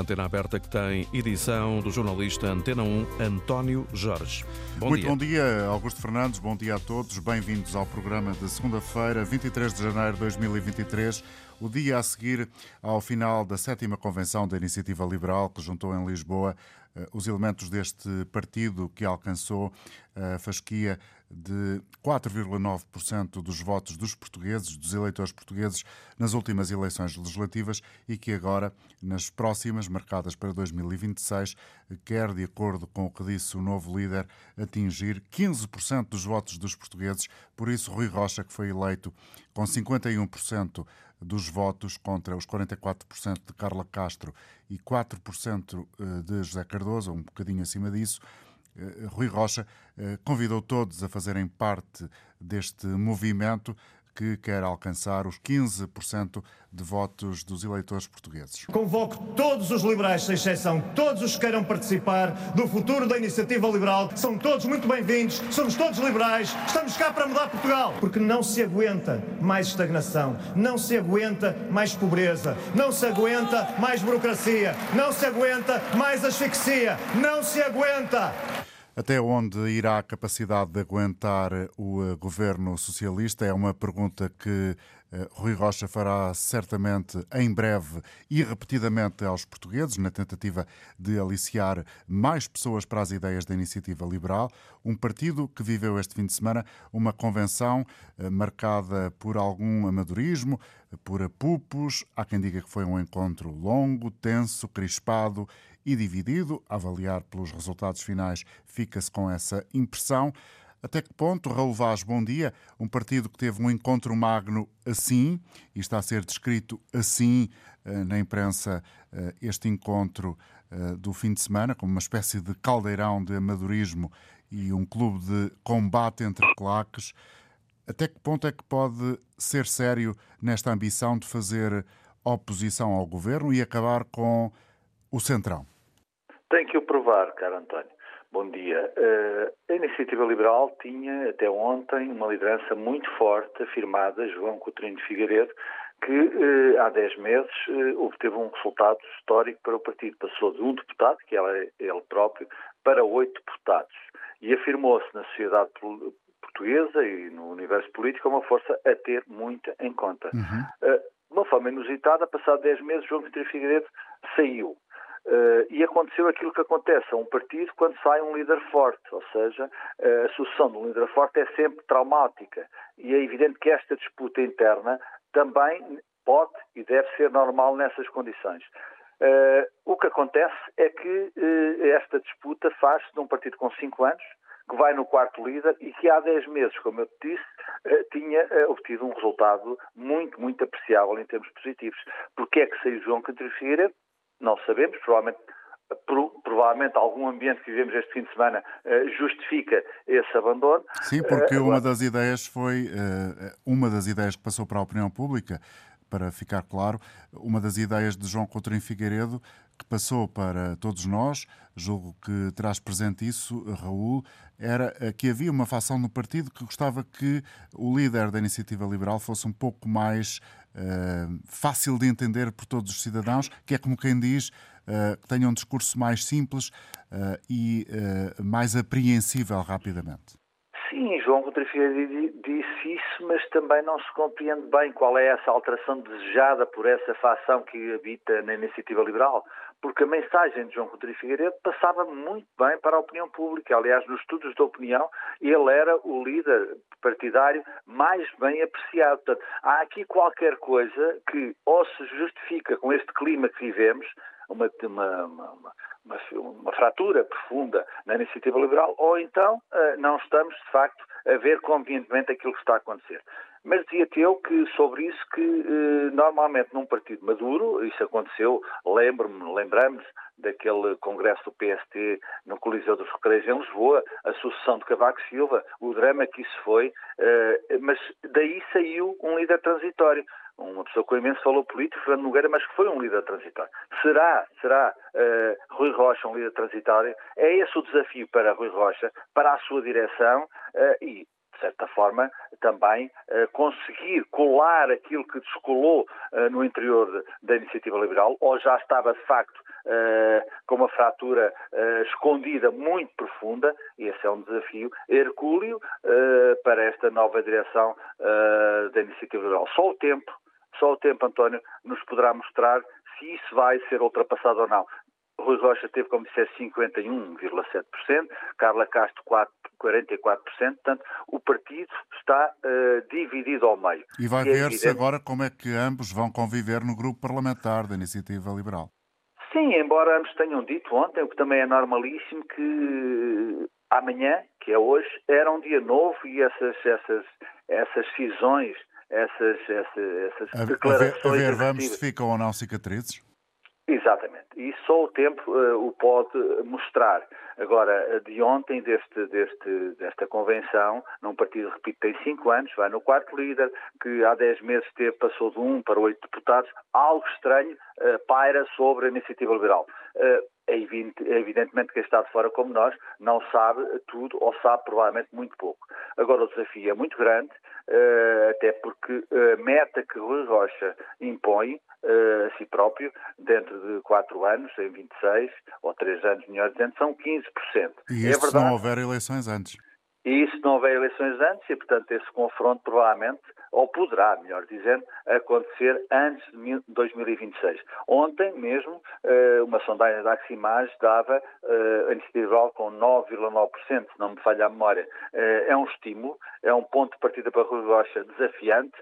Antena aberta que tem edição do jornalista Antena 1, António Jorge. Bom Muito dia. bom dia, Augusto Fernandes. Bom dia a todos. Bem-vindos ao programa de segunda-feira, 23 de janeiro de 2023 o dia a seguir ao final da sétima convenção da Iniciativa Liberal, que juntou em Lisboa os elementos deste partido que alcançou a fasquia de 4,9% dos votos dos portugueses, dos eleitores portugueses, nas últimas eleições legislativas e que agora, nas próximas, marcadas para 2026, quer, de acordo com o que disse o novo líder, atingir 15% dos votos dos portugueses. Por isso, Rui Rocha, que foi eleito com 51% dos votos contra os 44% de Carla Castro e 4% eh, de José Cardoso, um bocadinho acima disso, eh, Rui Rocha eh, convidou todos a fazerem parte deste movimento que quer alcançar os 15% de votos dos eleitores portugueses. Convoco todos os liberais, sem exceção, todos os que queiram participar do futuro da iniciativa liberal. São todos muito bem-vindos, somos todos liberais, estamos cá para mudar Portugal. Porque não se aguenta mais estagnação, não se aguenta mais pobreza, não se aguenta mais burocracia, não se aguenta mais asfixia, não se aguenta. Até onde irá a capacidade de aguentar o eh, governo socialista? É uma pergunta que Rui Rocha fará certamente em breve e repetidamente aos portugueses, na tentativa de aliciar mais pessoas para as ideias da iniciativa liberal. Um partido que viveu este fim de semana uma convenção eh, marcada por algum amadorismo, por apupos. Há quem diga que foi um encontro longo, tenso, crispado e dividido. A avaliar pelos resultados finais, fica-se com essa impressão. Até que ponto, Raul Vaz, bom dia, um partido que teve um encontro magno assim, e está a ser descrito assim eh, na imprensa, eh, este encontro eh, do fim de semana, como uma espécie de caldeirão de amadorismo e um clube de combate entre claques, até que ponto é que pode ser sério nesta ambição de fazer oposição ao governo e acabar com o Centrão? Tem que o provar, caro António. Bom dia. Uh, a Iniciativa Liberal tinha até ontem uma liderança muito forte, afirmada, João Coutinho de Figueiredo, que uh, há 10 meses uh, obteve um resultado histórico para o partido. Passou de um deputado, que era ele próprio, para oito deputados. E afirmou-se na sociedade portuguesa e no universo político uma força a ter muito em conta. Uhum. Uh, de uma forma inusitada, passado 10 meses, João Coutinho de Figueiredo saiu. Uh, e aconteceu aquilo que acontece a um partido quando sai um líder forte, ou seja, uh, a sucessão de um líder forte é sempre traumática. E é evidente que esta disputa interna também pode e deve ser normal nessas condições. Uh, o que acontece é que esta disputa faz-se num partido com cinco anos, que vai no quarto líder e que há 10 meses, como eu te disse, tinha obtido um resultado muito, muito apreciável em termos positivos. Porquê é que saiu João Coutinho? Não sabemos, provavelmente provavelmente algum ambiente que vivemos este fim de semana uh, justifica esse abandono. Sim, porque uh, uma das ideias foi uh, uma das ideias que passou para a opinião pública, para ficar claro, uma das ideias de João Coutinho Figueiredo que passou para todos nós, julgo que terás presente isso, Raul, era que havia uma facção no partido que gostava que o líder da iniciativa liberal fosse um pouco mais uh, fácil de entender por todos os cidadãos, que é como quem diz uh, que tenha um discurso mais simples uh, e mais apreensível rapidamente. Sim, João Rodrigues disse isso, mas também não se compreende bem qual é essa alteração desejada por essa facção que habita na iniciativa liberal, porque a mensagem de João Coutinho Figueiredo passava muito bem para a opinião pública. Aliás, nos estudos de opinião, ele era o líder partidário mais bem apreciado. Portanto, há aqui qualquer coisa que ou se justifica com este clima que vivemos, uma, uma, uma, uma, uma fratura profunda na iniciativa liberal, ou então eh, não estamos, de facto, a ver convenientemente aquilo que está a acontecer. Mas dizia-te eu que sobre isso que eh, normalmente num partido maduro, isso aconteceu, lembro-me, lembramos daquele congresso do PST no Coliseu dos Recreios em Lisboa, a sucessão de Cavaco Silva, o drama que isso foi, eh, mas daí saiu um líder transitório uma pessoa com imenso valor político, Fernando Nogueira, mas que foi um líder transitório. Será, será uh, Rui Rocha um líder transitório? É esse o desafio para Rui Rocha, para a sua direção uh, e, de certa forma, também uh, conseguir colar aquilo que descolou uh, no interior da iniciativa liberal, ou já estava de facto com uma fratura escondida muito profunda, e esse é um desafio hercúleo para esta nova direção da iniciativa liberal. Só o tempo, só o tempo, António, nos poderá mostrar se isso vai ser ultrapassado ou não. Rui Rocha teve, como disseste, 51,7%, Carla Castro 4, 44%, portanto, o partido está uh, dividido ao meio. E vai é ver-se agora como é que ambos vão conviver no grupo parlamentar da Iniciativa Liberal. Sim, embora ambos tenham dito ontem, o que também é normalíssimo, que amanhã, que é hoje, era um dia novo e essas, essas, essas cisões, essas, essas, essas a, declarações... A ver, a ver vamos se ficam ou não cicatrizes? Exatamente. E só o tempo uh, o pode mostrar. Agora, de ontem, deste, deste, desta convenção, num partido, repito, tem cinco anos, vai no quarto líder, que há dez meses teve, passou de um para oito deputados, algo estranho uh, paira sobre a iniciativa liberal. Uh, é, evidentemente que quem está de fora como nós não sabe tudo ou sabe provavelmente muito pouco. Agora o desafio é muito grande, até porque a meta que Rui Rocha impõe a si próprio, dentro de quatro anos, em 26, ou três anos, melhor dizendo, são 15%. E é isto é se não houver eleições antes? E isso não houver eleições antes, e portanto esse confronto provavelmente, ou poderá, melhor dizendo, acontecer antes de 2026. Ontem mesmo, eh, uma sondagem da Aximage dava eh, a iniciativa com 9,9%, se não me falha a memória. Eh, é um estímulo, é um ponto de partida para Rui Rocha desafiante,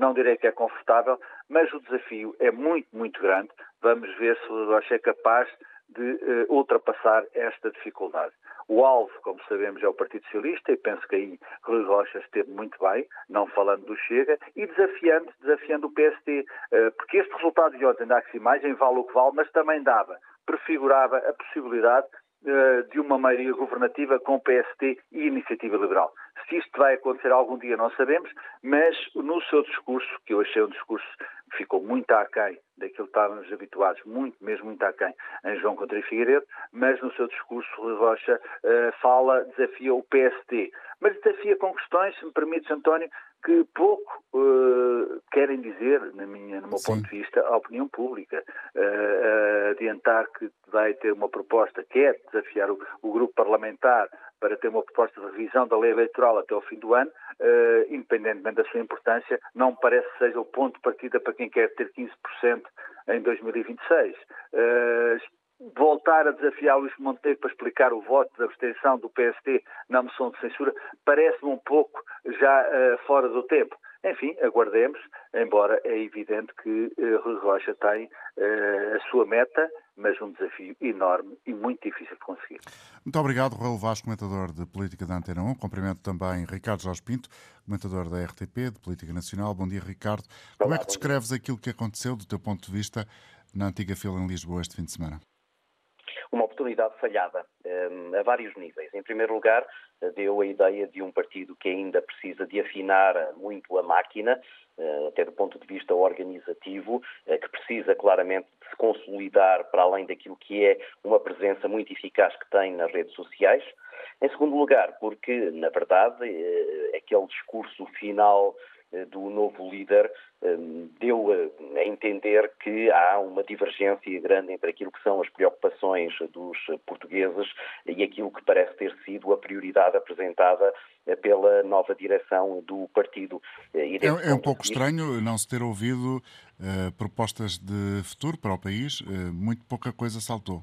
não direi que é confortável, mas o desafio é muito, muito grande. Vamos ver se o Rui Rocha é capaz de ultrapassar esta dificuldade. O alvo, como sabemos, é o Partido Socialista e penso que aí Rui Rocha esteve muito bem, não falando do Chega, e desafiando, desafiando o PSD, eh, porque este resultado de ontem da Aximagem vale o que vale, mas também dava, prefigurava a possibilidade eh, de uma maioria governativa com PST e Iniciativa Liberal. Se isto vai acontecer algum dia não sabemos, mas no seu discurso, que eu achei um discurso que ficou muito aquém daquilo que estávamos habituados, muito, mesmo muito aquém, em João Coutinho Figueiredo, mas no seu discurso Rui Rocha uh, fala, desafia o PST. Mas desafia com questões, se me permites, António, que pouco uh, querem dizer, na minha, no meu Sim. ponto de vista, a opinião pública. Uh, adiantar que vai ter uma proposta, quer desafiar o, o grupo parlamentar para ter uma proposta de revisão da lei eleitoral até ao fim do ano, uh, independentemente da sua importância, não parece que seja o ponto de partida para quem quer ter 15% em 2026. Uh, voltar a desafiar Luís Monteiro para explicar o voto de abstenção do PST na moção de censura parece-me um pouco já uh, fora do tempo. Enfim, aguardemos, embora é evidente que uh, Rui Rocha tem uh, a sua meta, mas um desafio enorme e muito difícil de conseguir. Muito obrigado, Raul Vaz, comentador de Política da Antena 1. Cumprimento também Ricardo Jorge Pinto, comentador da RTP, de Política Nacional. Bom dia, Ricardo. Olá, Como é que descreves aquilo que aconteceu, do teu ponto de vista, na antiga fila em Lisboa este fim de semana? Uma oportunidade falhada um, a vários níveis. Em primeiro lugar, deu a ideia de um partido que ainda precisa de afinar muito a máquina, uh, até do ponto de vista organizativo, uh, que precisa claramente de se consolidar para além daquilo que é uma presença muito eficaz que tem nas redes sociais. Em segundo lugar, porque, na verdade, aquele discurso final eh, do novo líder eh, deu a entender que há uma divergência grande entre aquilo que são as preocupações dos portugueses e aquilo que parece ter sido a prioridade apresentada eh, pela nova direção do partido. É, é, um pouco estranho não se ter ouvido uh, propostas de futuro para o país, uh, muito pouca coisa saltou.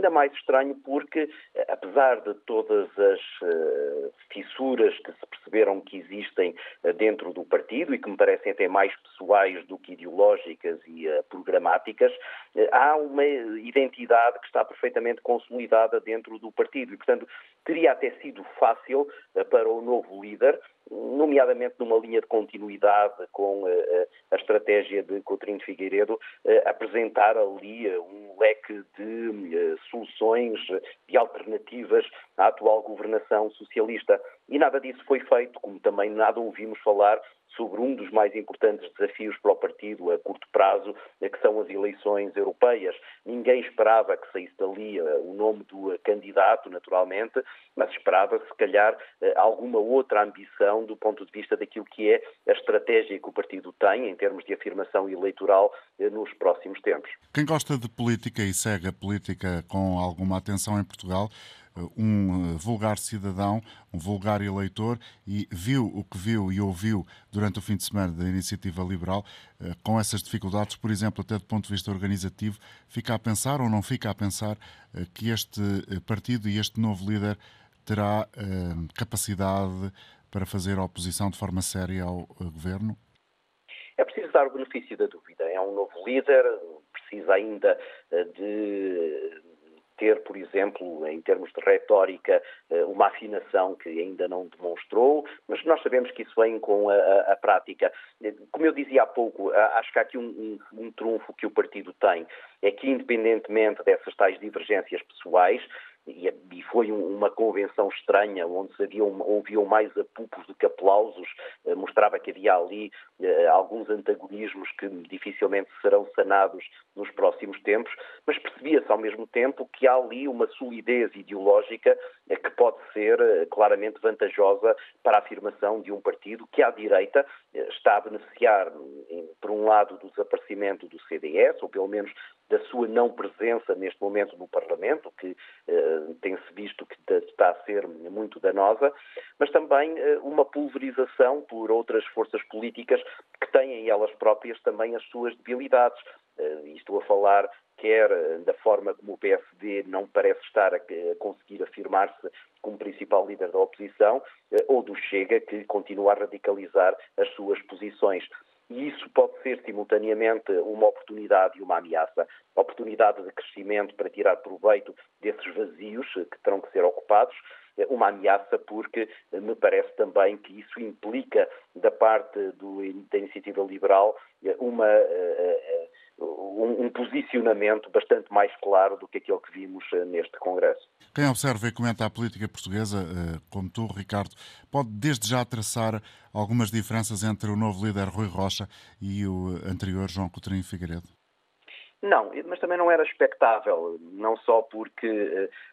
Ainda mais estranho porque, eh, apesar de todas as uh, fissuras que se perceberam que existem uh, dentro do partido e que me parecem até mais pessoais do que ideológicas e uh, programáticas, há uma identidade que está perfeitamente consolidada dentro do partido. E, portanto, teria até sido fácil para o novo líder nomeadamente numa linha de continuidade com uh, a estratégia de Coutinho Figueiredo, apresentar ali um leque de soluções, de alternativas à atual governação socialista. E nada disso foi feito, como também nada ouvimos falar sobre um dos mais importantes desafios para o partido a curto prazo, que são as eleições europeias. Ninguém esperava que saísse dali o nome do candidato, naturalmente, mas esperava, se calhar, alguma outra ambição do ponto de vista daquilo que é a estratégia que o partido tem em termos de afirmação eleitoral nos próximos tempos. Quem gosta de política e segue a política com alguma atenção em Portugal, um vulgar cidadão, um vulgar eleitor e viu o que viu e ouviu durante o fim de semana da iniciativa liberal, com essas dificuldades, por exemplo, até do ponto de vista organizativo, fica a pensar ou não fica a pensar que este partido e este novo líder terá capacidade para fazer oposição de forma séria ao governo? É preciso dar o benefício da dúvida. É um novo líder, precisa ainda de ter, por exemplo, em termos de retórica, uma afinação que ainda não demonstrou, mas nós sabemos que isso vem com a, a, a prática. Como eu dizia há pouco, acho que há aqui um, um, um trunfo que o partido tem, é que independentemente dessas tais divergências pessoais, e, foi uma convenção estranha, onde se ouviam mais apupos do que aplausos, eh, mostrava que havia ali eh, alguns antagonismos que dificilmente serão sanados nos próximos tempos, mas percebia-se ao mesmo tempo que há ali uma solidez ideológica eh, que pode ser claramente vantajosa para a afirmação de um partido que à direita está a beneficiar, por um lado, do desaparecimento do CDS, ou pelo menos da sua não presença neste momento no Parlamento, que eh, tem-se visto que está a ser muito danosa, mas também eh, uma pulverização por outras forças políticas que têm elas próprias também as suas debilidades. Eh, e estou a falar quer da forma como o PSD não parece estar a conseguir afirmar-se como principal líder da oposição, ou do Chega, que continua a radicalizar as suas posições. E isso pode ser simultaneamente uma oportunidade e uma ameaça. Oportunidade de crescimento para tirar proveito desses vazios que terão que ser ocupados, uma ameaça porque me parece também que isso implica da parte do, da iniciativa liberal uma uh, um, um, posicionamento bastante mais claro do que aquele que vimos eh, neste Congresso. Quem observa e comenta a política portuguesa, eh, como tu, Ricardo, pode desde já traçar algumas diferenças entre o novo líder Rui Rocha e o anterior João Coutinho Figueiredo? Não, mas também não era expectável, não só porque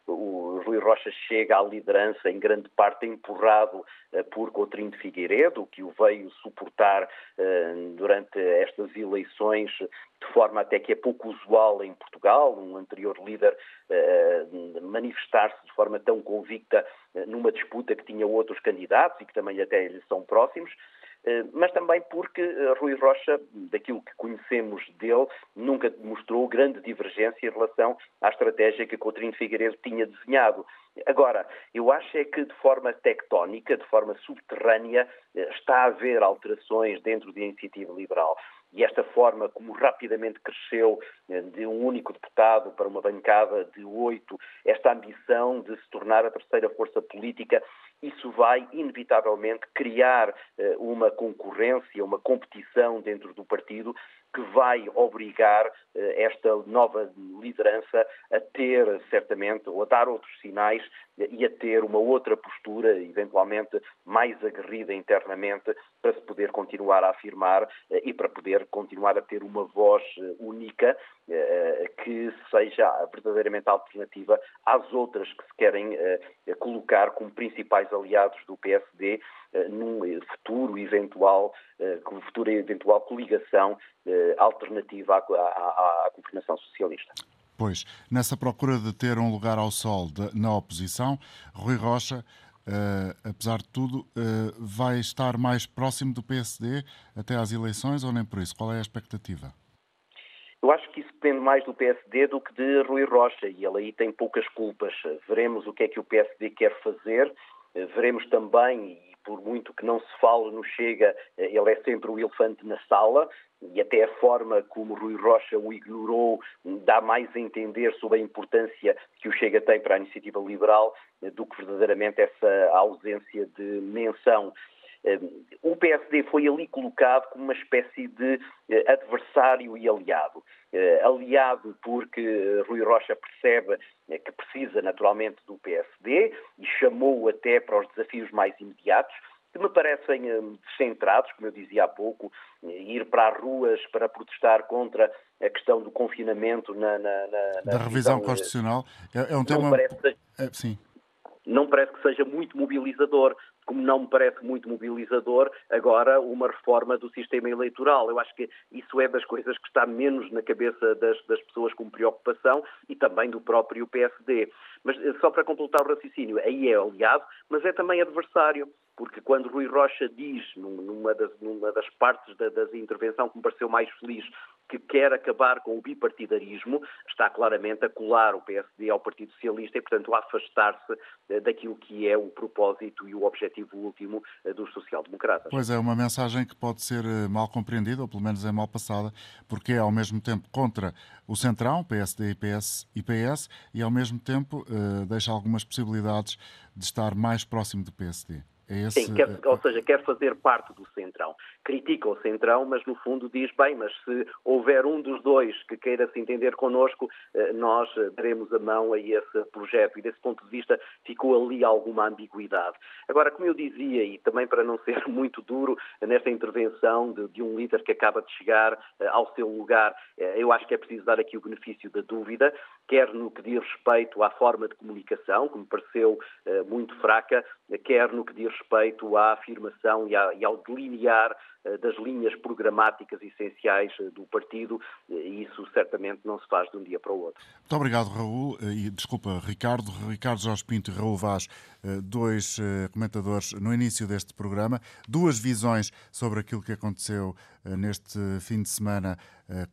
uh, o Rui Rocha chega à liderança em grande parte empurrado uh, por Coutrinho de Figueiredo, que o veio suportar uh, durante estas eleições de forma até que é pouco usual em Portugal, um anterior líder manifestar-se de forma tão convicta numa disputa que tinha outros candidatos e que também até lhe são próximos. Eh, mas também porque eh, Rui Rocha, daquilo que conhecemos dele, nunca mostrou grande divergência em relação à estratégia que Coutinho Figueiredo tinha desenhado. Agora, eu acho é que de forma tectónica, de forma subterrânea, eh, está a haver alterações dentro da iniciativa liberal e esta forma como rapidamente cresceu de um único deputado para uma bancada de oito, esta ambição de se tornar a terceira força política, isso vai inevitavelmente criar uma concorrência, uma competição dentro do partido que vai obrigar eh, esta nova liderança a ter, certamente, ou a dar outros sinais eh, e a ter uma outra postura, eventualmente mais aguerrida internamente, para se poder continuar a afirmar eh, e para poder continuar a ter uma voz única que seja verdadeiramente alternativa às outras que se querem colocar como principais aliados do PSD num futuro eventual, como futura eventual coligação alternativa à, à, à governação socialista. Pois, nessa procura de ter um lugar ao sol de, na oposição, Rui Rocha, uh, apesar de tudo, uh, vai estar mais próximo do PSD até às eleições ou nem por isso? Qual é a expectativa? Eu acho que isso depende mais do PSD do que de Rui Rocha e ele aí tem poucas culpas. Veremos o que é que o PSD quer fazer, veremos também, por muito que não se fale no Chega, ele é sempre o elefante na sala e até a forma como Rui Rocha o ignorou dá mais a entender sobre a importância que o Chega tem para a iniciativa liberal do que verdadeiramente essa ausência de menção. Eh, o PSD foi ali colocado como uma espécie de adversário e aliado. Aliado porque Rui Rocha percebe que precisa naturalmente do PSD e chamou até para os desafios mais imediatos, que me parecem descentrados, como eu dizia há pouco, ir para as ruas para protestar contra a questão do confinamento na, na, na da revisão constitucional. É, é um tema. Parece, é, sim. Não parece que seja muito mobilizador como não me parece muito mobilizador agora uma reforma do sistema eleitoral. Eu acho que isso é das coisas que está menos na cabeça das, das pessoas com preocupação e também do próprio PSD. Mas eh, só para completar o raciocínio, aí é aliado, mas é também adversário porque quando Rui Rocha diz, numa das, numa das partes da, da, intervenção que me pareceu mais feliz, que quer acabar com o bipartidarismo, está claramente a colar o PSD ao Partido Socialista e, portanto, a afastar-se eh, daquilo que é o propósito e o objetivo último eh, dos social-democratas. Pois é, uma mensagem que pode ser eh, mal compreendida, ou pelo menos é mal passada, porque é ao mesmo tempo contra o Centrão, PSD e PS, e PS, e ao mesmo tempo deixa algumas possibilidades de estar mais próximo do PSD. É esse... Sim, quer, ou seja, quer fazer parte do Centrão. Critica o Centrão, mas no fundo diz, bem, mas se houver um dos dois que queira se entender connosco, eh, nós eh, daremos a mão a esse projeto. E desse ponto de vista ficou ali alguma ambiguidade. Agora, como eu dizia, e também para não ser muito duro nesta intervenção de, de um líder que acaba de chegar eh, ao seu lugar, eu acho que é preciso dar aqui o benefício da dúvida, quer no que diz respeito à forma de comunicação, que me pareceu muito fraca, quer no que diz respeito à afirmação e, ao delinear eh, das linhas programáticas essenciais eh, do partido, eh, e isso certamente não se faz de um dia para o outro. Muito obrigado, Raul, e desculpa, Ricardo, Ricardo Jorge Pinto e Raul Vaz, dois comentadores no início deste programa, duas visões sobre aquilo que aconteceu neste fim de semana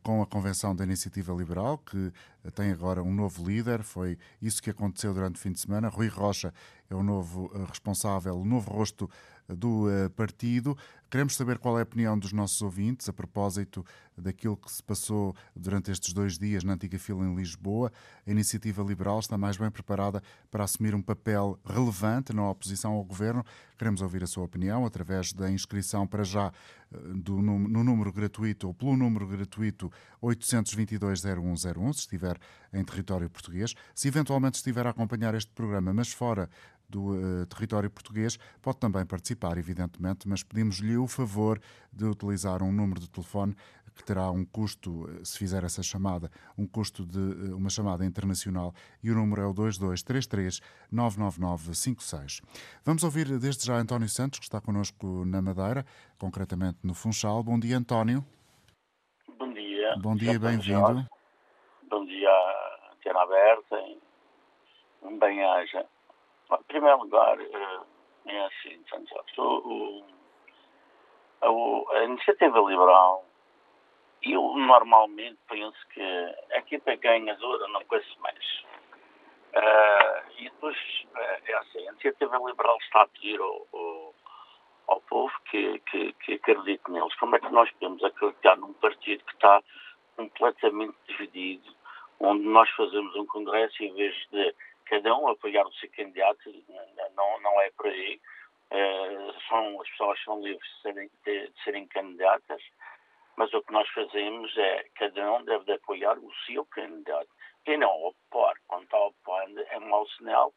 com a Convenção da Iniciativa Liberal, que tem agora um novo líder, foi isso que aconteceu durante o fim de semana. Rui Rocha é o novo responsável, o novo rosto do eh, partido. Queremos saber qual é a opinião dos nossos ouvintes a propósito daquilo que se passou durante estes dois dias na antiga fila em Lisboa. A iniciativa liberal está mais bem preparada para assumir um papel relevante na oposição ao governo. Queremos ouvir a sua opinião através da inscrição para já eh, do, no, número gratuito ou pelo número gratuito 822-0101, se estiver em território português. Se eventualmente estiver a acompanhar este programa, mas fora do uh, território português, pode também participar, evidentemente, mas pedimos-lhe o favor de utilizar um número de telefone que terá um custo, eh, se fizer essa chamada, um custo de uh, uma chamada internacional e o número é o 2233 99956. Vamos ouvir desde já António Santos, que está connosco na Madeira, concretamente no Funchal. Bom dia, António. Bom dia. Bom dia, bem-vindo. Bom dia, Antena Aberta. Em primeiro lugar, eh, é assim, o, o, a iniciativa liberal, eu normalmente penso que a equipa ganhadora não conhece mais. Uh, e depois, uh, é assim, a iniciativa liberal está a pedir ao, ao, ao povo que, que, que acredite neles. Como é que nós podemos acreditar num partido que está completamente dividido, onde nós fazemos um congresso em vez de cada um apoiar o seu candidato, não, não é por aí. Uh, são, as pessoas são livres de serem, de, de serem, candidatas, mas o que nós fazemos é cada um deve de apoiar o seu candidato e não opor. Quando está opondo, é mau sinal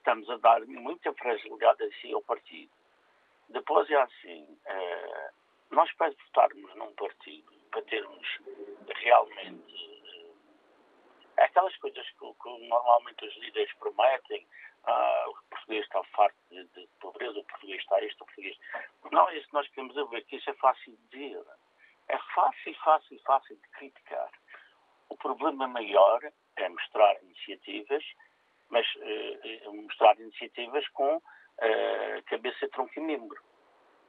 estamos a dar muita fragilidade a si ao partido. Depois é assim, uh, nós para votarmos num partido, para termos realmente aquelas coisas que, que normalmente os líderes prometem, ah, o português está farto de, de, pobreza, o português está isto, o português. Não é isso que nós queremos ver, que isso é fácil de dizer. É fácil, fácil, fácil de criticar. O problema maior é mostrar iniciativas, mas uh, mostrar iniciativas com uh, cabeça, tronco e membro.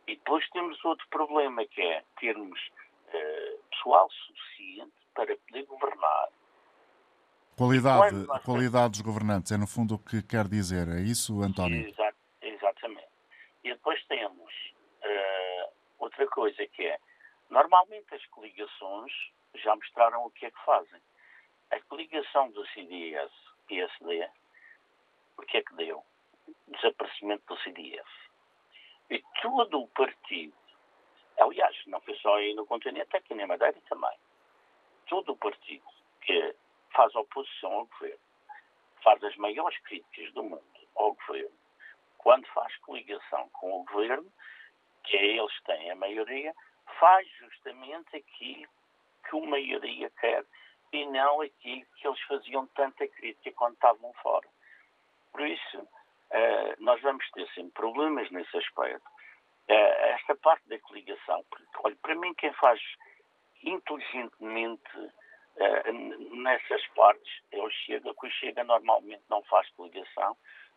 E depois temos outro problema, que é termos pessoal suficiente para poder governar Qualidade, qualidade dos governantes é no fundo o que quer dizer, é isso, António? Exato, exatamente. E depois temos uh, outra coisa que é, normalmente as coligações já mostraram o que é que fazem. A coligação do CDS e PSD, o que é que deu? Desaparecimento do CDS. E todo o partido, aliás, não foi só aí no continente, aqui na Madeira também, todo o partido que faz oposição ao governo, faz as maiores críticas do mundo ao governo, quando faz coligação com o governo, que é eles que têm a maioria, faz justamente aquilo que a maioria quer e não aquilo que eles faziam tanta crítica quando estavam fora. Por isso, uh, nós vamos ter sempre problemas nesse aspecto. Uh, esta parte da coligação, porque, olha, para mim quem faz inteligentemente uh, nessas partes é o Chega, que o Chega normalmente não faz coligação,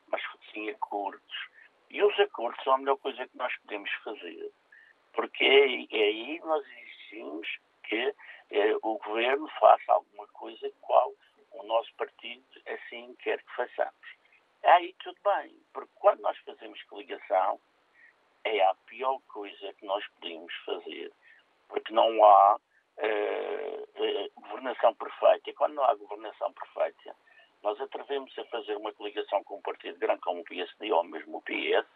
mas sim acordos. E os acordos são a melhor coisa que nós podemos fazer, porque é, é aí que nós exigimos que eh, o governo faça alguma coisa qual o nosso partido assim quer que façamos. Aí tudo bem, porque quando nós fazemos coligação, é a pior coisa que nós podemos fazer, porque não há eh, governação perfeita. E quando não há governação perfeita, nós atrevemos a fazer uma coligação com um partido grande como o PSD ou mesmo o PS,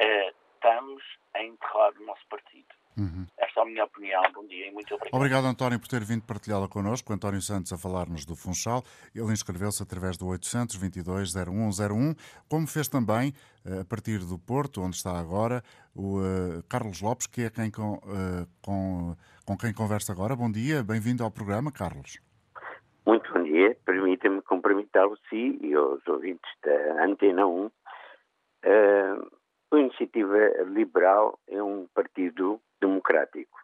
eh, estamos a enterrar o nosso partido. Uhum. Esta é a minha opinião. Bom dia e muito obrigado. Obrigado, António, por ter vindo partilhá-la connosco. António Santos a falar-nos do Funchal. Ele inscreveu-se através do 822-0101, como fez também, eh, a partir do Porto, onde está agora, o uh, Carlos Lopes, que é quem com, uh, com, com quem conversa agora. Bom dia, bem-vindo ao programa, Carlos. Muito bom dia. Permita-me cumprimentar-o, si e os ouvintes da Antena 1. Uh, a Iniciativa Liberal é um partido democrático.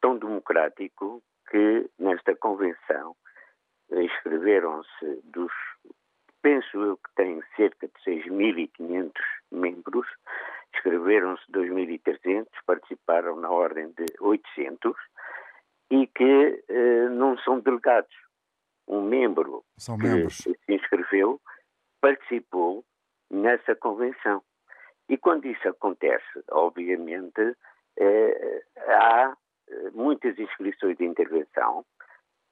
Tão democrático que nesta convenção inscreveram-se dos, penso eu que tem cerca de 6.500 membros, inscreveram-se 2.300, participaram na ordem de 800 e que eh, não são delegados. Um membro são que membros. se inscreveu participou nessa convenção. E quando isso acontece, obviamente, há eh, muitas inscrições de intervenção.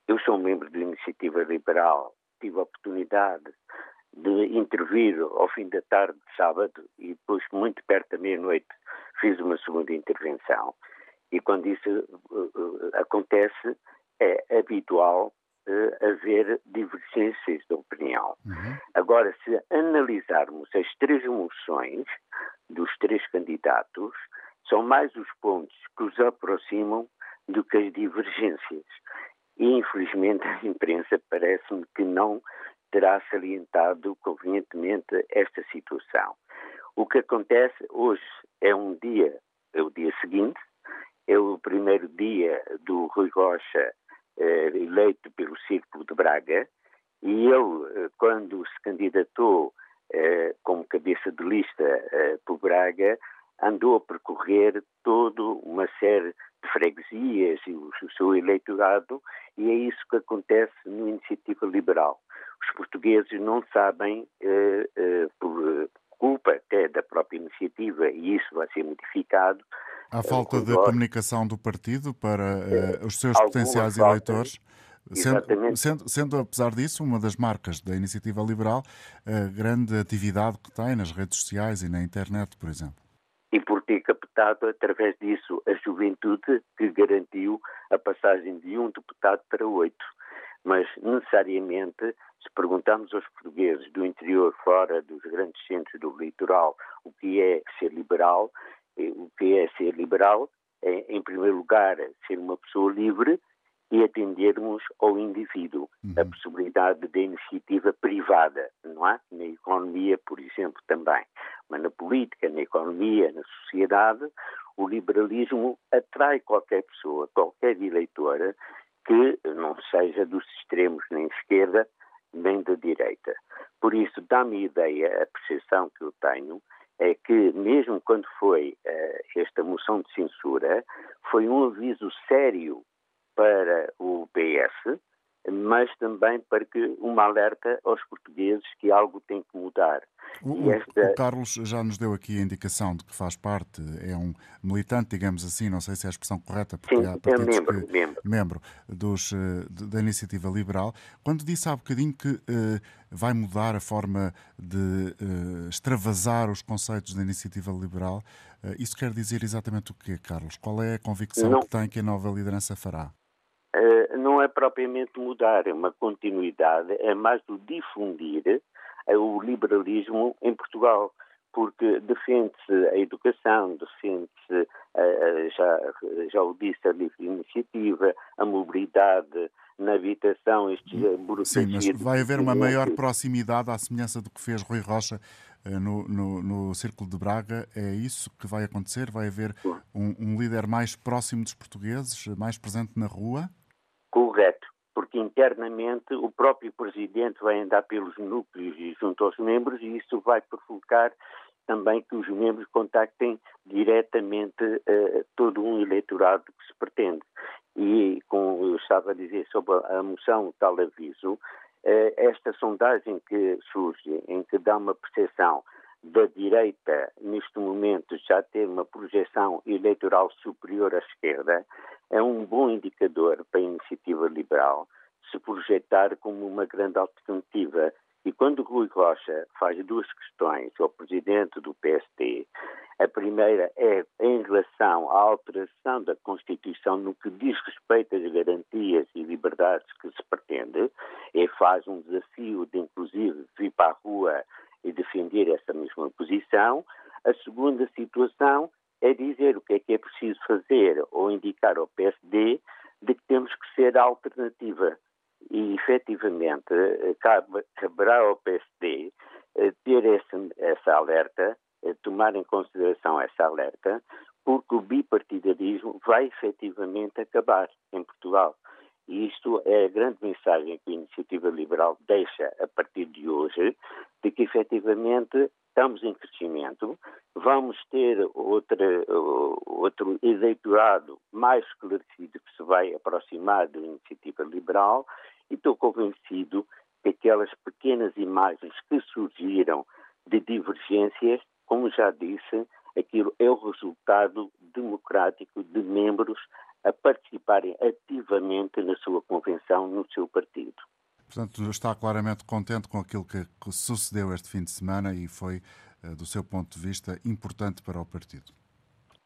Eu sou membro da Iniciativa Liberal, tive a oportunidade de intervir ao fim da tarde de sábado e depois, muito perto da meia-noite, fiz uma segunda intervenção. E quando isso uh, acontece, é habitual uh, haver divergências de opinião. Uhum. Agora, se analisarmos as três moções dos três candidatos, são mais os pontos que os aproximam do que as divergências. E, infelizmente, a imprensa parece-me que não terá salientado convenientemente esta situação. O que acontece hoje é um dia, é o dia seguinte, é o primeiro dia do Rui Rocha eh, eleito pelo Círculo de Braga, e ele, eh, quando se candidatou eh, como cabeça de lista eh, por Braga, andou a percorrer toda uma série de freguesias e o, o seu eleitorado, e é isso que acontece no Iniciativa Liberal. Os portugueses não sabem, eh, eh, por culpa até da própria iniciativa, e isso vai ser modificado. Há falta de comunicação do partido para eh, os seus potenciais eleitores? Sendo, sendo, sendo, apesar disso, uma das marcas da iniciativa liberal, a grande atividade que tem nas redes sociais e na internet, por exemplo e por ter captado através disso a juventude que garantiu a passagem de um deputado para oito. Mas necessariamente, se perguntarmos aos portugueses do interior, fora dos grandes centros do litoral, o que é ser liberal, eh, o que é ser liberal, é, em primeiro lugar, ser uma pessoa livre e atendermos ao indivíduo, uhum. a possibilidade da iniciativa privada, não é? Na economia, por exemplo, também. Mas na política, na economia, na sociedade, o liberalismo atrai qualquer pessoa, qualquer eleitora que não seja dos extremos nem esquerda nem da direita. Por isso, dá-me ideia, a percepção que eu tenho, é que mesmo quando foi uh, esta moção de censura, foi um aviso sério para o PS, mas também para que uma alerta aos portugueses que algo tem que mudar. O, esta... o, Carlos já nos deu aqui a indicação de que faz parte, é um militante, digamos assim, não sei se é a expressão correta, porque Sim, há partidos é membro, que, membro. membro dos, eh, da Iniciativa Liberal, quando disse há bocadinho que uh, vai mudar a forma de uh, extravasar os conceitos da Iniciativa Liberal, uh, isso quer dizer exatamente o quê, Carlos? Qual é a convicção não. que tem que a nova liderança fará? Uh, não é propriamente mudar, é uma continuidade, é mais do difundir uh, o liberalismo em Portugal. porque defende-se a educação, defende-se, já, já o disse, a livre iniciativa, a mobilidade na habitação, estes Sim, mas vai haver uma maior proximidade à semelhança do que fez Rui Rocha eh, no, no, no Círculo de Braga. É isso que vai acontecer? Vai haver um, um líder mais próximo dos portugueses, mais presente na rua? Correto porque internamente o próprio presidente vai andar pelos núcleos e junto aos membros e isso vai provocar também que os membros contactem diretamente uh, todo um eleitorado que se pretende. E, como eu estava a dizer sobre a moção tal aviso, uh, esta sondagem que surge, em que dá uma percepção da direita, neste momento, já ter uma projeção eleitoral superior à esquerda, é um bom indicador para a iniciativa liberal se projetar como uma grande alternativa. E quando Rui Rocha faz duas questões ao presidente do PSD, a primeira é em relação à alteração da Constituição no que diz respeito às garantias e liberdades que se pretende, e faz um desafio de, inclusive, vir para a rua e defender essa mesma posição. A segunda situação é dizer o que é que é preciso fazer ou indicar ao PSD de que temos que ser a alternativa e efetivamente cabe, caberá ao PSD eh, ter esse, essa alerta, eh, tomar em consideração essa alerta, porque o bipartidarismo vai efetivamente acabar em Portugal. E isto é a grande mensagem que a Iniciativa Liberal deixa a partir de hoje, de que efetivamente estamos em crescimento, vamos ter outra, outro eleitorado mais esclarecido que se vai aproximar da Iniciativa Liberal e estou convencido que aquelas pequenas imagens que surgiram de divergências, como já disse, aquilo é o resultado democrático de membros a participarem ativamente na sua convenção, no seu partido. Portanto, está claramente contente com aquilo que sucedeu este fim de semana e foi, eh, do seu ponto de vista, importante para o partido.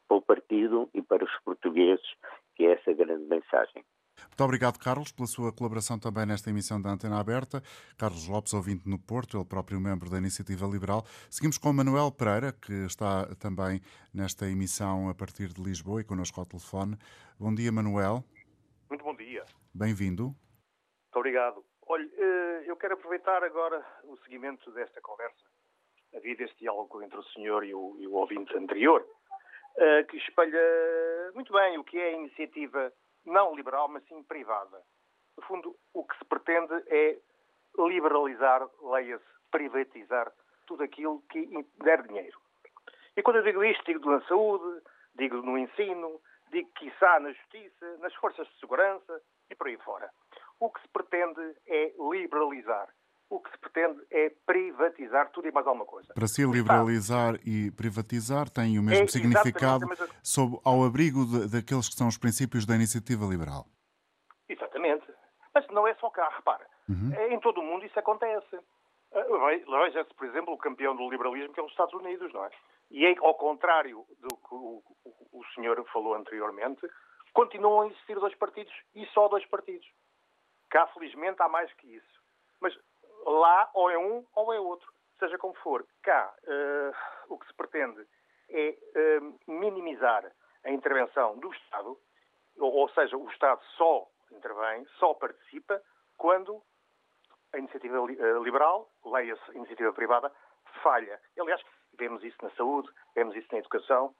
Para o partido e para os portugueses, que é essa grande mensagem. Muito obrigado, Carlos, pela sua colaboração também nesta emissão da Antena Aberta. Carlos Lopes, ouvinte no Porto, ele próprio membro da Iniciativa Liberal. Seguimos com Manuel Pereira, que está também nesta emissão a partir de Lisboa e connosco ao telefone. Bom dia, Manuel. Muito bom dia. Bem-vindo. Muito obrigado. Olha, eh, eu quero aproveitar agora o seguimento desta conversa, havido este diálogo entre o senhor e o, e o ouvinte anterior, eh, que espelha muito bem o que é a iniciativa não liberal, mas sim privada. No fundo, o que se pretende é liberalizar, leia-se, privatizar tudo aquilo que der dinheiro. E quando eu digo isto, digo na saúde, digo no ensino, digo, quiçá, na justiça, nas forças de segurança e por aí fora. O que se pretende é liberalizar. O que se pretende é privatizar tudo e mais alguma coisa. Para si, liberalizar e privatizar tem o mesmo é, significado sob, ao abrigo de, daqueles que são os princípios da iniciativa liberal. Exatamente. Mas não é só cá, repara. Uhum. É, em todo o mundo isso acontece. Ah, veja-se, por exemplo, o campeão do liberalismo, que é os Estados Unidos, não é? E é, ao contrário do que o, o, o senhor falou anteriormente, continuam a existir dois partidos e só dois partidos. Cá, felizmente, há mais que isso. Mas lá, ou é um ou é outro. Seja como for, cá, uh, o que se pretende é uh, minimizar a intervenção do Estado, ou, ou seja, o Estado só intervém, só participa, quando a iniciativa eh, liberal, leia-se iniciativa privada, falha. Aliás, vemos isso na saúde, vemos isso na educação,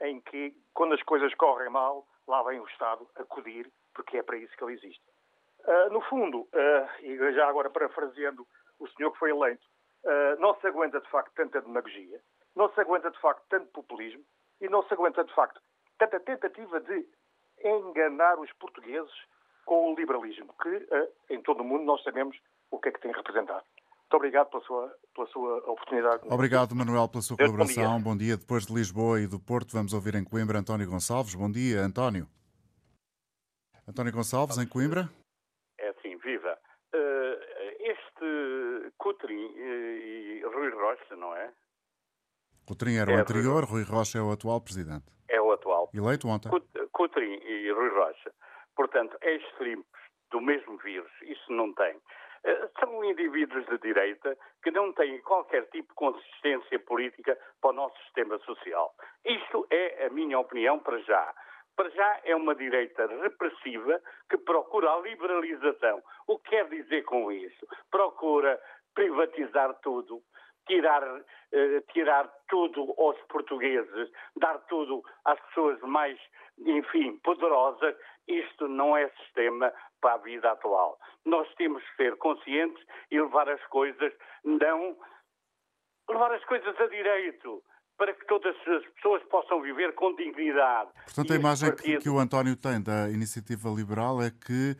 em que, quando as coisas correm mal, lá vem o Estado acudir, porque é para isso que ele existe. Uh, no fundo, uh, e já agora parafraseando o senhor que foi eleito, uh, não se aguenta de facto tanta demagogia, não se aguenta de facto tanto populismo e não se aguenta de facto tanta tentativa de enganar os portugueses com o liberalismo, que em todo o mundo nós sabemos o que é que tem representado. Muito obrigado pela sua, pela sua oportunidade. Obrigado, Manuel, pela sua colaboração. Bom dia. bom dia. Depois de Lisboa e do Porto, vamos ouvir em Coimbra António Gonçalves. Bom dia, António. António Gonçalves, em Coimbra. Viva. Uh, este Coutrinho e Rui Rocha, não é? Coutrinho era é o anterior, Rui... Rui Rocha é o atual presidente. É o atual. Eleito ontem. Coutrinho e Rui Rocha. Portanto, ex-limpos do mesmo vírus. Isso não tem. Eh, são indivíduos de direita que não têm qualquer tipo de consistência política para o nosso sistema social. Isto é a minha opinião para já. Para já é uma direita repressiva que procura a liberalização. O que quer dizer com isso? Procura privatizar tudo, tirar, eh, tirar tudo aos portugueses, dar tudo às pessoas mais, enfim, poderosas. Isto não é sistema para a vida atual. Nós temos que ser conscientes e levar as coisas, não levar as coisas a direito para que todas as pessoas possam viver com dignidade. Portanto, a imagem partido... que, o António tem da iniciativa liberal é que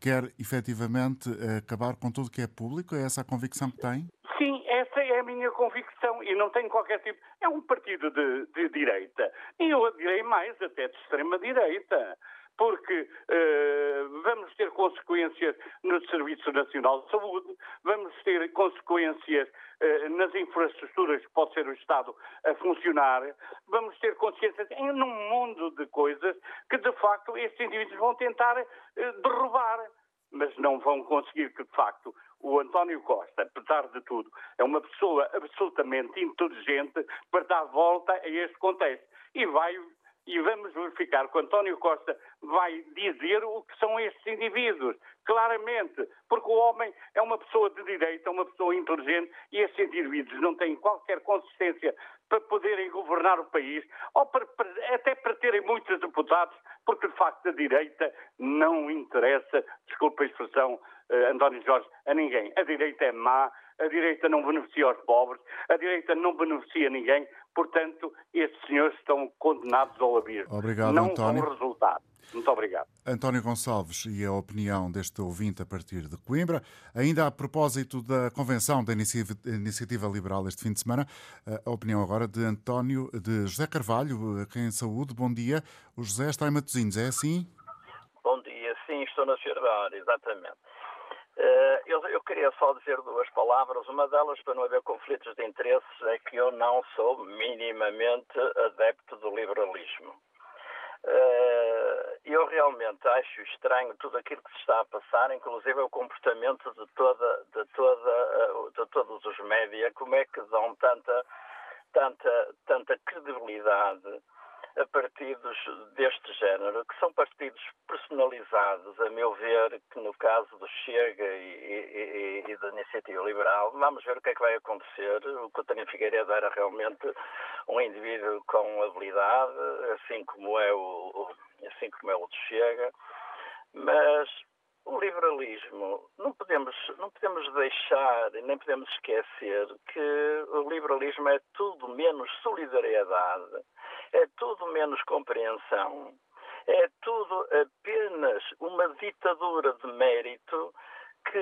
quer efetivamente acabar com tudo que é público? É essa a convicção que tem? Sim, essa é a minha convicção e não tenho qualquer tipo. É um partido de, de direita. E eu direi mais, até de extrema-direita porque uh, vamos ter consequências no Serviço Nacional de Saúde, vamos ter consequências uh, nas infraestruturas que pode ser o Estado a funcionar, vamos ter consequências em um mundo de coisas que, de facto, estes indivíduos vão tentar uh, derrubar mas não vão conseguir que, de facto, o António Costa, apesar de tudo, é uma pessoa absolutamente inteligente para dar volta a este contexto. E vai e vamos verificar que o António Costa vai dizer o que são estes indivíduos, claramente, porque o homem é uma pessoa de direito, é uma pessoa inteligente e estes indivíduos não têm qualquer consistência para poderem governar o país, ou para, até para terem muitos deputados, porque de facto a direita não interessa, desculpa a expressão, uh, António Jorge, a ninguém. A direita é má, a direita não beneficia os pobres, a direita não beneficia ninguém, portanto, estes senhores estão condenados ao abismo. Obrigado, não António. com resultado. Muito obrigado. António Gonçalves e a opinião deste ouvinte a partir de Coimbra. Ainda a propósito da convenção da Iniciativa Liberal este fim de semana, a opinião agora de António, de José Carvalho, aqui em Saúde. Bom dia. O José está em Matosinhos, é assim? Bom dia, sim, estou na Cervar, exatamente. Eh, eu, eu, queria só dizer duas palavras. Uma delas, para não haver conflitos de interesses, é que eu não sou minimamente adepto do liberalismo. Eh, eu realmente acho estranho tudo aquilo que se está a passar, inclusive o comportamento de, toda, de, toda, eh, de todos os média, como é que dão tanta, tanta, tanta credibilidade a partidos deste género, que são partidos personalizados, a meu ver, que no caso do Chega e, e, e, da Iniciativa Liberal, vamos ver o que é que vai acontecer. O Coutinho Figueiredo era realmente um indivíduo com habilidade, assim como é o, assim como é o do Chega, mas o liberalismo, não podemos, não podemos deixar e nem podemos esquecer que o liberalismo é tudo menos solidariedade, é tudo menos compreensão, é tudo apenas uma ditadura de mérito que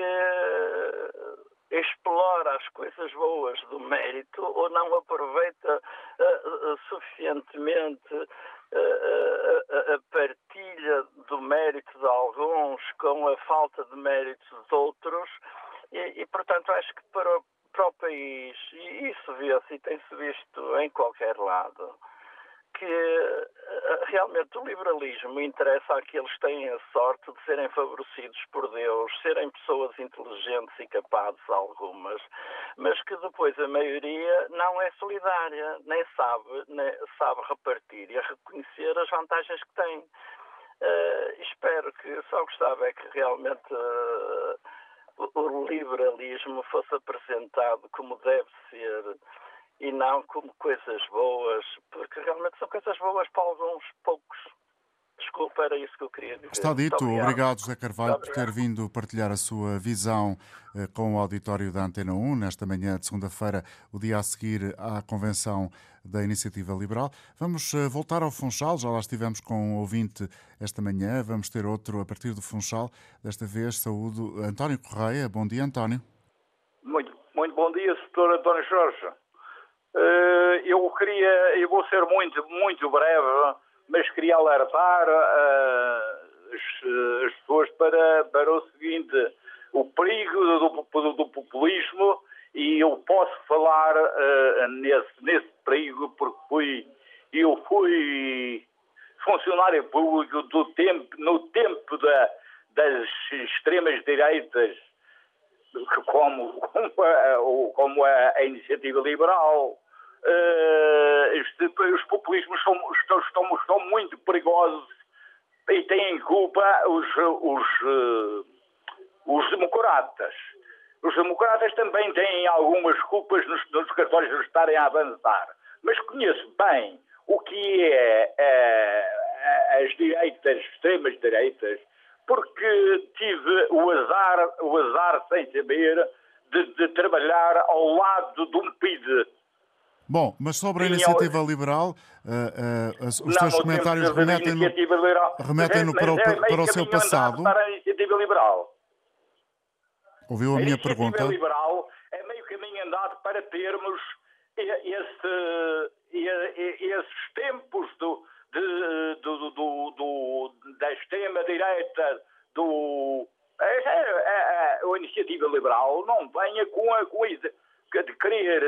explora as coisas boas do mérito ou não aproveita uh, uh, suficientemente a, partilha do mérito de alguns com a falta de mérito dos outros. E, e portanto, acho que para, para o país, e isso vê-se e tem-se visto em qualquer lado, que eh, realmente o liberalismo interessa àqueles que têm a sorte de serem favorecidos por Deus, serem pessoas inteligentes e capazes, algumas, mas que depois a maioria não é solidária, nem sabe, nem sabe repartir e reconhecer as vantagens que tem. Uh, espero que só gostava é que realmente uh, o liberalismo fosse apresentado como deve ser e não como coisas boas, porque realmente são coisas boas para alguns poucos. Desculpa, era isso que eu queria dizer. Está dito. Obrigado. obrigado, José Carvalho, por ter vindo partilhar a sua visão eh, com o auditório da Antena 1, nesta manhã de segunda-feira, o dia a seguir à convenção da Iniciativa Liberal. Vamos eh, voltar ao Funchal, já lá estivemos com um ouvinte esta manhã, vamos ter outro a partir do Funchal, desta vez saúdo António Correia. Bom dia, António. Muito, muito bom dia, Sr. António Jorge. Uh, eu queria, eu vou ser muito, muito breve, mas queria alertar uh, as, as, pessoas para, para o seguinte, o perigo do, do, do populismo e eu posso falar uh, nesse, nesse perigo porque fui, eu fui funcionário público do tempo, no tempo da, das extremas direitas, como, como, a, como a iniciativa liberal. Este, os populismos são, estão, estão, estão, muito perigosos e têm culpa os, os, uh, os democratas. Os democratas também têm algumas culpas nos, nos de estarem a avançar. Mas conheço bem o que é, é as direitas, extremas direitas, porque tive o azar, o azar sem saber, de, de trabalhar ao lado de um PID. Bom, mas sobre a iniciativa liberal, uh, uh, os não, seus comentários remetem-no remetem para, o, é para o seu passado. Para a iniciativa liberal. Ouviu a, a minha pergunta? A iniciativa liberal é meio caminho andado para termos esse, esses tempos do, de, do, do, do, da extrema-direita, do. A, a, a, iniciativa liberal não venha com a coisa de querer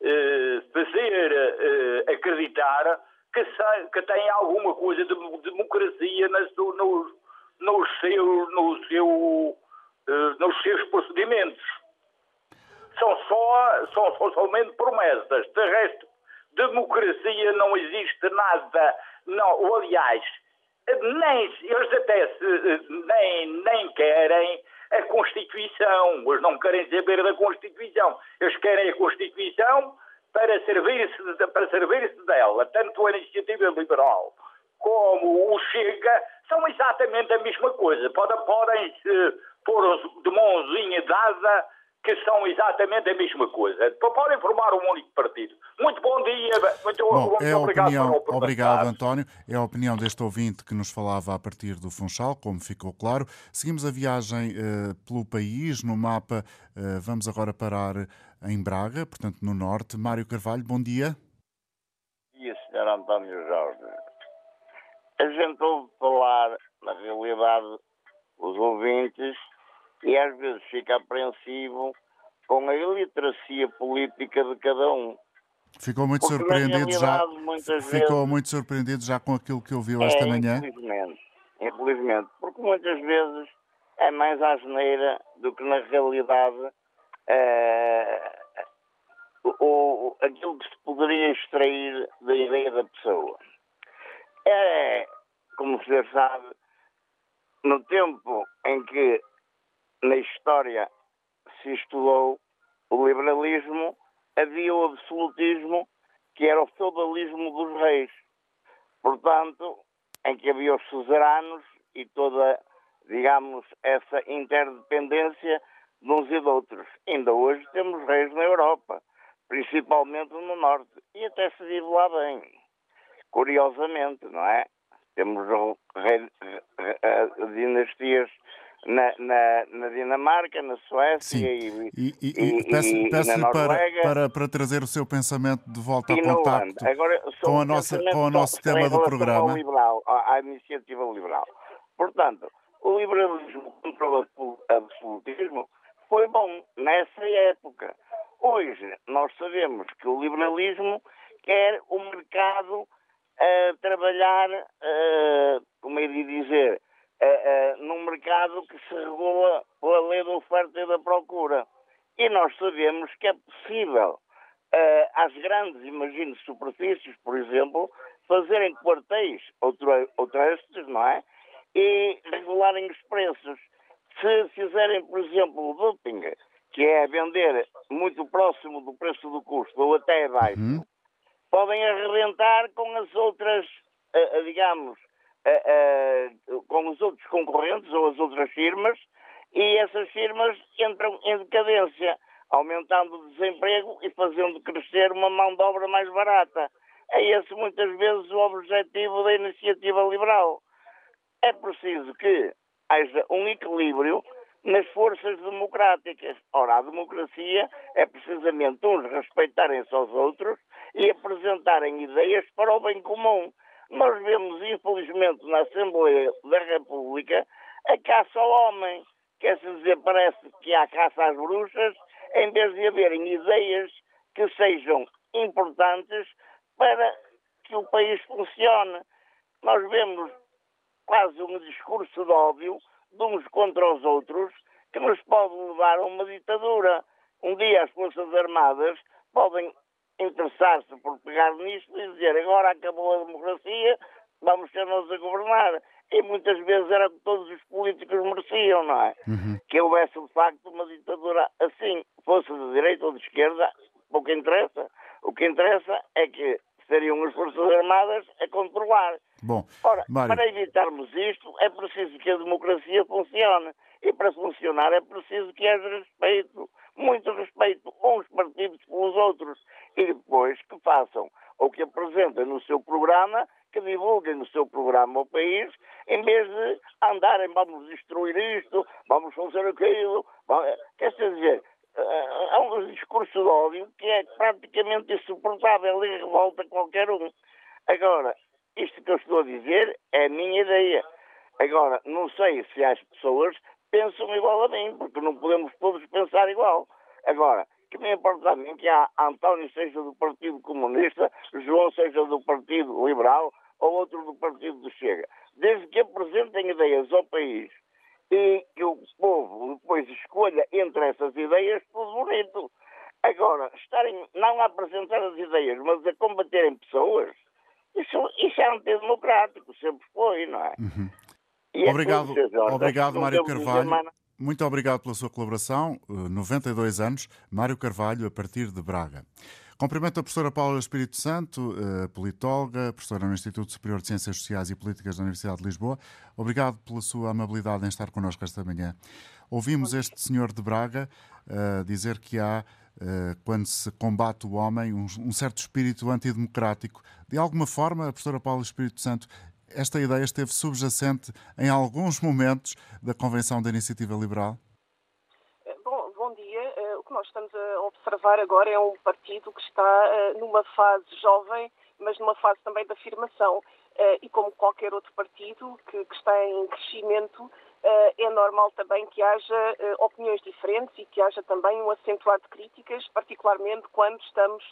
uh, fazer uh, acreditar que, que tem alguma coisa de democracia nas, no, no seu, no seu, nos seus procedimentos. São só, são, são somente promessas. De resto, democracia não existe nada. Não, aliás, nem, eles até se, nem, nem querem a Constituição. Eles não querem saber da Constituição. Eles querem a Constituição para servir-se para servir dela. Tanto a iniciativa liberal como o Chega são exatamente a mesma coisa. Podem, podem se pôr de mãozinha dada que são exatamente a mesma coisa. Podem formar um único partido. Muito bom dia. Muito, bom, muito é obrigado. Opinião, obrigado, António. É a opinião deste ouvinte que nos falava a partir do Funchal, como ficou claro. Seguimos a viagem uh, pelo país. No mapa, uh, vamos agora parar em Braga, portanto, no norte. Mário Carvalho, bom dia. Bom dia, Sr. António Jorge. A gente ouve falar, na realidade, os ouvintes e às vezes fica apreensivo com a iliteracia política de cada um. Ficou muito porque surpreendido já. Ficou vezes, muito surpreendido já com aquilo que ouviu esta é, manhã. Infelizmente, infelizmente, porque muitas vezes é mais asneira do que na realidade é, o, aquilo que se poderia extrair da ideia da pessoa. É, como você sabe, no tempo em que na história se estudou o liberalismo, havia o absolutismo, que era o feudalismo dos reis. Portanto, em que havia os suzeranos e toda, digamos, essa interdependência de uns e de outros. Ainda hoje temos reis na Europa, principalmente no Norte, e até se vive lá bem. Curiosamente, não é? Temos rei, dinastias na, na, na, Dinamarca, na Suécia e, e, e, e, peço, peço na para, para, para trazer o seu pensamento de volta ao contacto Agora, com, a nossa, com o nosso tema do programa. Liberal, à iniciativa liberal. Portanto, o liberalismo contra o absolutismo foi bom nessa época. Hoje, nós sabemos que o liberalismo quer o mercado uh, trabalhar, uh, como é de dizer, uh, uh, num mercado que se regula pela lei da oferta e da procura. E nós sabemos que é possível uh, às grandes, imagino, superfícies, por exemplo, fazerem quartéis ou, ou não é? E regularem os preços. Se fizerem, por exemplo, o duping, que é vender muito próximo do preço do custo ou até abaixo, uhum. podem arrebentar com as outras, digamos, uh, com os outros concorrentes ou as outras firmas e essas firmas entram em decadência, aumentando o desemprego e fazendo crescer uma mão de obra mais barata. É esse muitas vezes o objetivo da iniciativa liberal. É preciso que haja um equilíbrio nas forças democráticas. Ora, a democracia é precisamente uns respeitarem-se aos outros e apresentarem ideias para o bem comum. Nós vemos, infelizmente, na Assembleia da República a caça ao homem. Quer dizer, parece que há caça às bruxas, em vez de haverem ideias que sejam importantes para que o país funcione. Nós vemos quase um discurso de óbvio de uns contra os outros que nos pode levar a uma ditadura. Um dia as Forças Armadas podem interessar-se por pegar nisto e dizer agora acabou a democracia, vamos ser nós a governar. E muitas vezes era o que todos os políticos mereciam, não é? Uhum. Que houvesse de facto uma ditadura assim, fosse de direita ou de esquerda, pouco interessa. O que interessa é que seriam as Forças Armadas a controlar. Bom, Ora, Mário... para evitarmos isto, é preciso que a democracia funcione. E para funcionar é preciso que haja respeito, muito respeito, uns partidos pelos outros. E depois que façam, ou que apresentem no seu programa, que divulguem no seu programa o país, em vez de andarem, vamos destruir isto, vamos fazer aquilo. Quer dizer, há é um discurso de ódio que é praticamente insuportável e revolta qualquer um. Agora, isto que eu estou a dizer é a minha ideia. Agora, não sei se as pessoas pensam igual a mim, porque não podemos todos pensar igual. Agora, que me importa a mim que a António seja do Partido Comunista, João seja do Partido Liberal ou outro do Partido do Chega. Desde que apresentem ideias ao país e que o povo depois escolha entre essas ideias, tudo bonito. Agora, estarem não a apresentar as ideias, mas a combaterem pessoas, isso, isso é antidemocrático, sempre foi, não é? Uhum. É obrigado, obrigado Mário Carvalho. Muito obrigado pela sua colaboração. 92 eh, anos, Mário Carvalho, a partir de Braga. Cumprimento a professora Paula Espírito Santo, eh, politóloga, professora no Instituto Superior de Ciências Sociais e Políticas da Universidade de Lisboa. Obrigado pela sua amabilidade em estar connosco esta manhã. Ouvimos este senhor de Braga uh, dizer que há, uh, quando se combate o homem, um, um, certo espírito antidemocrático. De alguma forma, a professora Paula Espírito Santo, esta ideia esteve subjacente em alguns momentos da Convenção da Iniciativa Liberal? que nós estamos a observar agora é um partido que está uh, numa fase jovem, mas numa fase também de afirmação. Uh, e como qualquer outro partido que, está em crescimento, é normal também que haja opiniões diferentes e que haja também um acentuado de críticas, particularmente quando estamos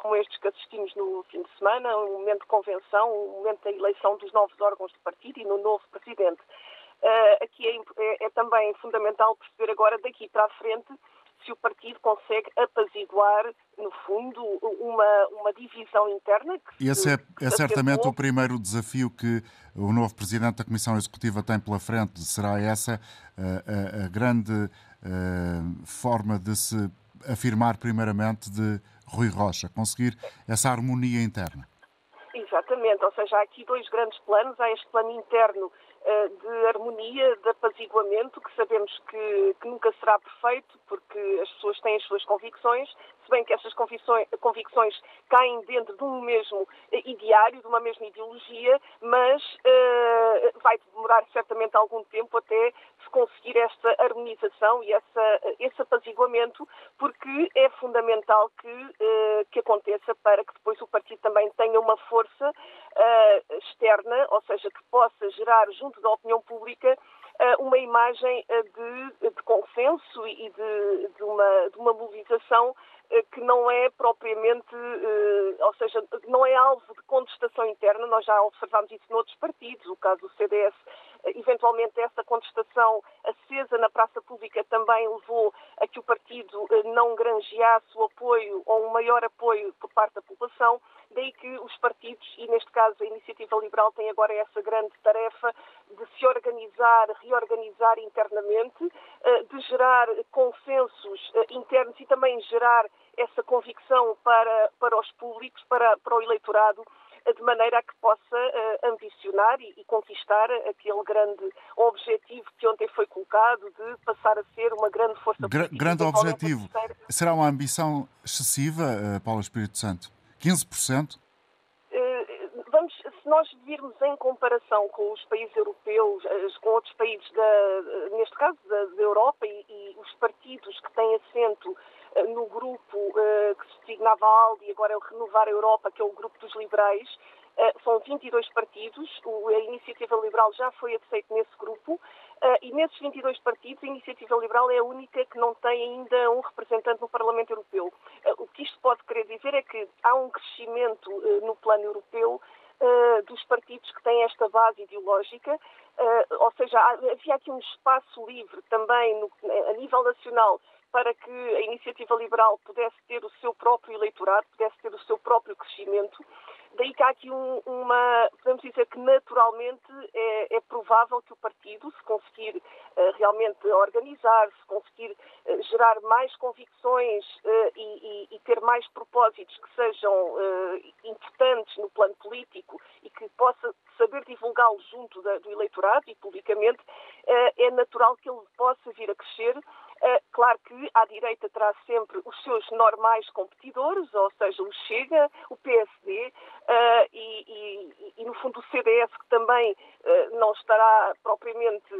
como estes que assistimos no fim de semana, um momento de convenção, um momento da eleição dos novos órgãos do partido e no novo presidente. Uh, aqui é, é, é, também fundamental perceber agora, daqui para a frente, se o partido consegue apaziguar, no fundo, uma, uma divisão interna. Que Esse é, é certamente o primeiro desafio que o novo presidente da Comissão Executiva tem pela frente. Será essa a, a, a grande a, forma de se afirmar, primeiramente, de Rui Rocha, conseguir essa harmonia interna. Exatamente, ou seja, há aqui dois grandes planos. Há este plano interno eh, de harmonia, de apaziguamento, que sabemos que, que, nunca será perfeito, porque as pessoas têm as suas convicções, se bem que essas convicções, caem dentro de um mesmo eh, ideário, de uma mesma ideologia, mas uh, vai demorar certamente algum tempo até se conseguir esta harmonização e essa, esse apaziguamento, porque é fundamental que, uh, que aconteça para que depois o partido também tenha uma força uh, externa, ou seja, que possa gerar junto da opinião pública uma imagem de, de consenso e de, de, uma, de uma mobilização que não é propriamente, ou seja, não é alvo de contestação interna, nós já observamos isso noutros partidos, o caso do CDS eventualmente essa contestação acesa na praça pública também levou a que o partido não granjeasse o apoio ou um maior apoio por parte da população. Daí que os partidos, e neste caso a Iniciativa Liberal, tem agora essa grande tarefa de se organizar, reorganizar internamente, eh, de gerar consensos eh, internos e também gerar essa convicção para, para os públicos, para, para o eleitorado, eh, de maneira a que possa ambicionar e, e conquistar aquele grande objetivo que ontem foi colocado de passar a ser uma grande força política. Grande objetivo. Será uma ambição excessiva, Paulo Espírito Santo? 15%? Eh, vamos, se nós virmos em comparação com os países europeus, eh, com outros países, da, neste caso da, da Europa, e, e, os partidos que têm assento eh, no grupo que se designava ALDE e agora é o Renovar a Europa, que é o grupo dos liberais, são 22 partidos, a Iniciativa Liberal já foi aceita nesse grupo, e nesses 22 partidos, a Iniciativa Liberal é a única que não tem ainda um representante no Parlamento Europeu. O que isto pode querer dizer é que há um crescimento no plano europeu dos partidos que têm esta base ideológica, ou seja, havia aqui um espaço livre também a nível nacional para que a iniciativa liberal pudesse ter o seu próprio eleitorado, pudesse ter o seu próprio crescimento. Daí que há aqui um, uma, podemos dizer que naturalmente é, é, provável que o partido, se conseguir uh, realmente organizar, se conseguir uh, gerar mais convicções uh, e, e, e, ter mais propósitos que sejam importantes no plano político e que possa saber divulgá-los junto da, do eleitorado e publicamente, é natural que ele possa vir a crescer Uh, claro que à direita terá sempre os seus normais competidores, ou seja, o Chega, o PSD uh, eh, e, e, e, no fundo, o CDS, que também uh, não estará propriamente,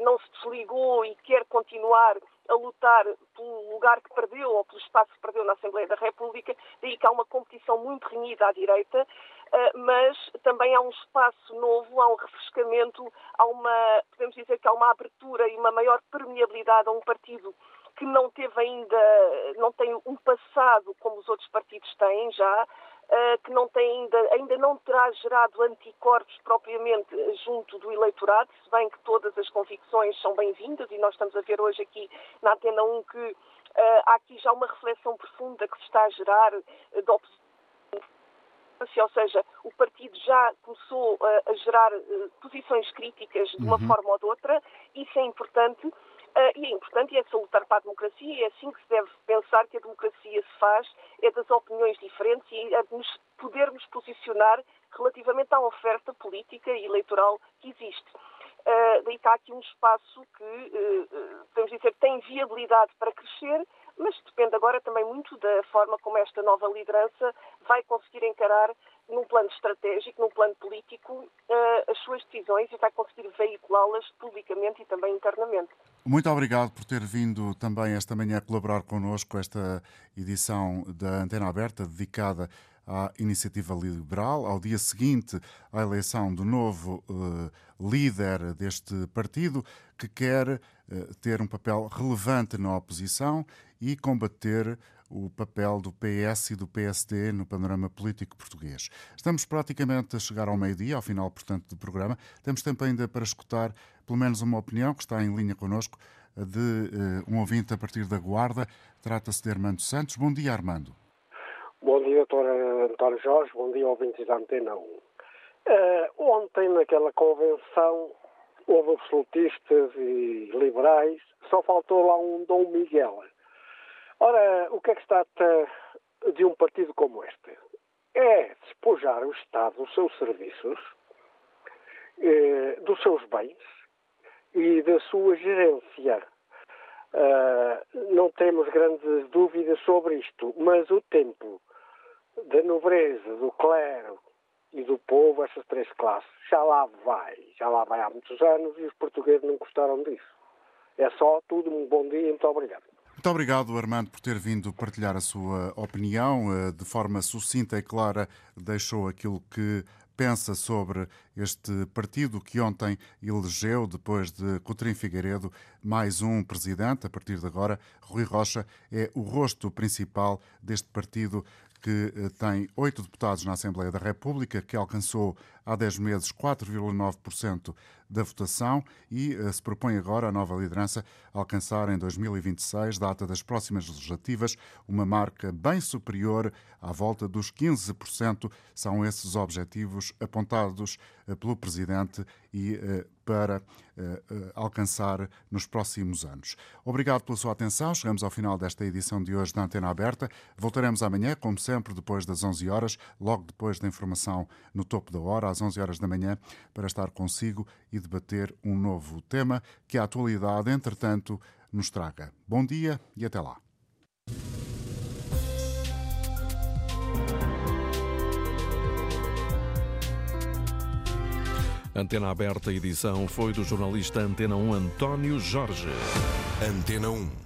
não se desligou e quer continuar a lutar pelo lugar que perdeu ou pelo espaço que perdeu na Assembleia da República, daí que há uma competição muito renhida à direita, mas também há um espaço novo, há um refrescamento, há uma, podemos dizer que há uma abertura e uma maior permeabilidade a um partido que não teve ainda, não tem um passado como os outros partidos têm já, eh, que não tem ainda, ainda não terá gerado anticorpos propriamente junto do eleitorado, se bem que todas as convicções são bem-vindas e nós estamos a ver hoje aqui na Antena 1 que uh, há aqui já uma reflexão profunda que se está a gerar da oposição ou seja, o partido já começou uh, a gerar uh, posições críticas de uma uhum. forma ou de outra, isso é importante. Uh, e é importante e é salutar para a democracia e é assim que se deve pensar que a democracia se faz, é das opiniões diferentes e é de nos podermos posicionar relativamente à oferta política e eleitoral que existe. Uh, daí está aqui um espaço que, uh, podemos dizer, tem viabilidade para crescer, mas depende agora também muito da forma como esta nova liderança vai conseguir encarar num plano estratégico, num plano político, uh, as suas decisões e vai conseguir veiculá-las publicamente e também internamente. Muito obrigado por ter vindo também esta manhã colaborar connosco esta edição da Antena Aberta dedicada à iniciativa liberal, ao dia seguinte à eleição do novo uh, líder deste partido, que quer uh, ter um papel relevante na oposição e combater o papel do PS e do PSD no panorama político português. Estamos praticamente a chegar ao meio-dia, ao final, portanto, do programa. Temos tempo ainda para escutar pelo menos uma opinião que está em linha connosco de uh, um ouvinte a partir da Guarda. Trata-se de Armando Santos. Bom dia, Armando. Bom dia, doutor António Jorge. Bom dia, ouvintes da Antena 1. Uh, eh, ontem, naquela convenção, houve absolutistas e liberais, só faltou lá um Dom Miguel. Ora, o que é que está de um partido como este? É despojar o Estado dos seus serviços, eh, dos seus bens e da sua gerência. Uh, não temos grandes dúvidas sobre isto, mas o tempo da nobreza, do clero e do povo, essas três classes, já lá vai, já lá vai há muitos anos e os portugueses não gostaram disso. É só tudo, um bom dia e muito obrigado. Muito obrigado, Armando, por ter vindo partilhar a sua opinião. Eh, de forma sucinta e clara, deixou aquilo que pensa sobre este partido que ontem elegeu, depois de Coutrinho Figueiredo, mais um presidente. A partir de agora, Rui Rocha é o rosto principal deste partido que eh, tem oito deputados na Assembleia da República, que alcançou há 10 meses 4,9% da votação e uh, se propõe agora a nova liderança alcançar em 2026, data das próximas legislativas, uma marca bem superior à volta dos 15%. São esses objetivos apontados uh, pelo Presidente e uh, para alcançar nos próximos anos. Obrigado pela sua atenção. Chegamos ao final desta edição de hoje da Antena Aberta. Voltaremos amanhã, como sempre, depois das 11 horas, logo depois da informação no topo da hora, às 11 horas da manhã, para estar consigo e debater um novo tema que a atualidade, entretanto, nos traga. Bom dia e até lá. Antena Aberta, edição foi do jornalista Antena 1 António Jorge. Antena 1.